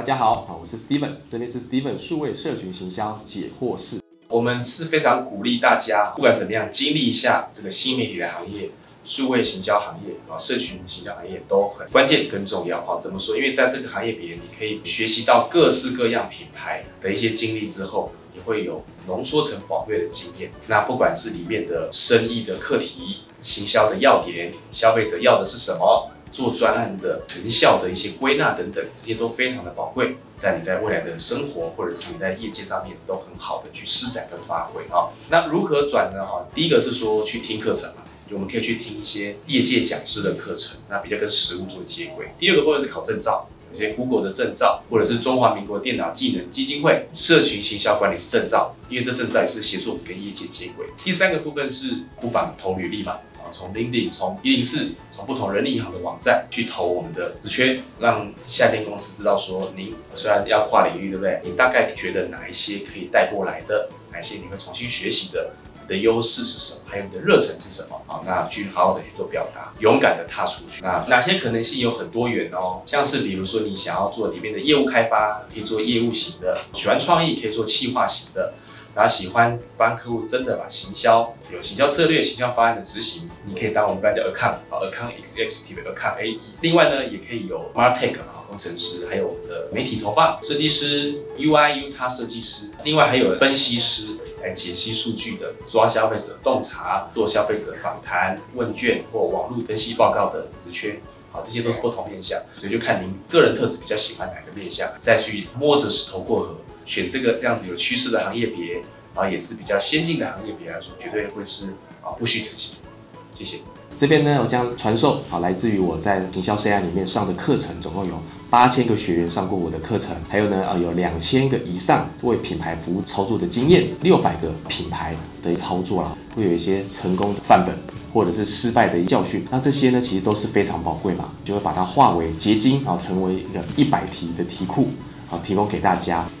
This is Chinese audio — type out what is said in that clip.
大家好，啊，我是 Steven，这边是 Steven 数位社群行销解惑室。我们是非常鼓励大家，不管怎么样，经历一下这个新媒体的行业、数位行销行业啊、社群行销行业都很关键跟重要啊。怎么说？因为在这个行业里面，你可以学习到各式各样品牌的一些经历之后，你会有浓缩成宝贵的经验。那不管是里面的生意的课题、行销的要点、消费者要的是什么。做专案的成效的一些归纳等等，这些都非常的宝贵，在你在未来的生活或者是你在业界上面都很好的去施展跟发挥啊。那如何转呢？哈，第一个是说去听课程嘛，我们可以去听一些业界讲师的课程，那比较跟实务做接轨。第二个部分是考证照，有些 Google 的证照，或者是中华民国电脑技能基金会社群行销管理师证照，因为这证照也是协助我们跟业界接轨。第三个部分是不妨投履历嘛。从 lindy、从一零四、从不同人力银行的网站去投我们的职缺，让下间公司知道说，您虽然要跨领域，对不对？你大概觉得哪一些可以带过来的，哪些你会重新学习的？你的优势是什么？还有你的热忱是什么？好，那去好好的去做表达，勇敢的踏出去。那哪些可能性有很多元哦？像是比如说你想要做里面的业务开发，可以做业务型的；喜欢创意，可以做企划型的。然后喜欢帮客户真的把行销有行销策略、行销方案的执行，你可以当我们班叫 account 啊，account executive account A E。另外呢，也可以有 martech 啊，工程师，还有我们的媒体投放设计师、UI、UX 设计师。另外还有分析师来解析数据的，抓消费者洞察，做消费者访谈、问卷或网络分析报告的职缺。好，这些都是不同面向，所以就看您个人特质比较喜欢哪个面向，再去摸着石头过河。选这个这样子有趋势的行业别，啊也是比较先进的行业别来说，绝对会是啊不虚此行。谢谢。这边呢，我将传授啊，来自于我在营销 CI 里面上的课程，总共有八千个学员上过我的课程，还有呢啊有两千个以上为品牌服务操作的经验，六百个品牌的操作啦，会有一些成功的范本或者是失败的教训，那这些呢其实都是非常宝贵嘛，就会把它化为结晶啊，成为一个一百题的题库啊，提供给大家。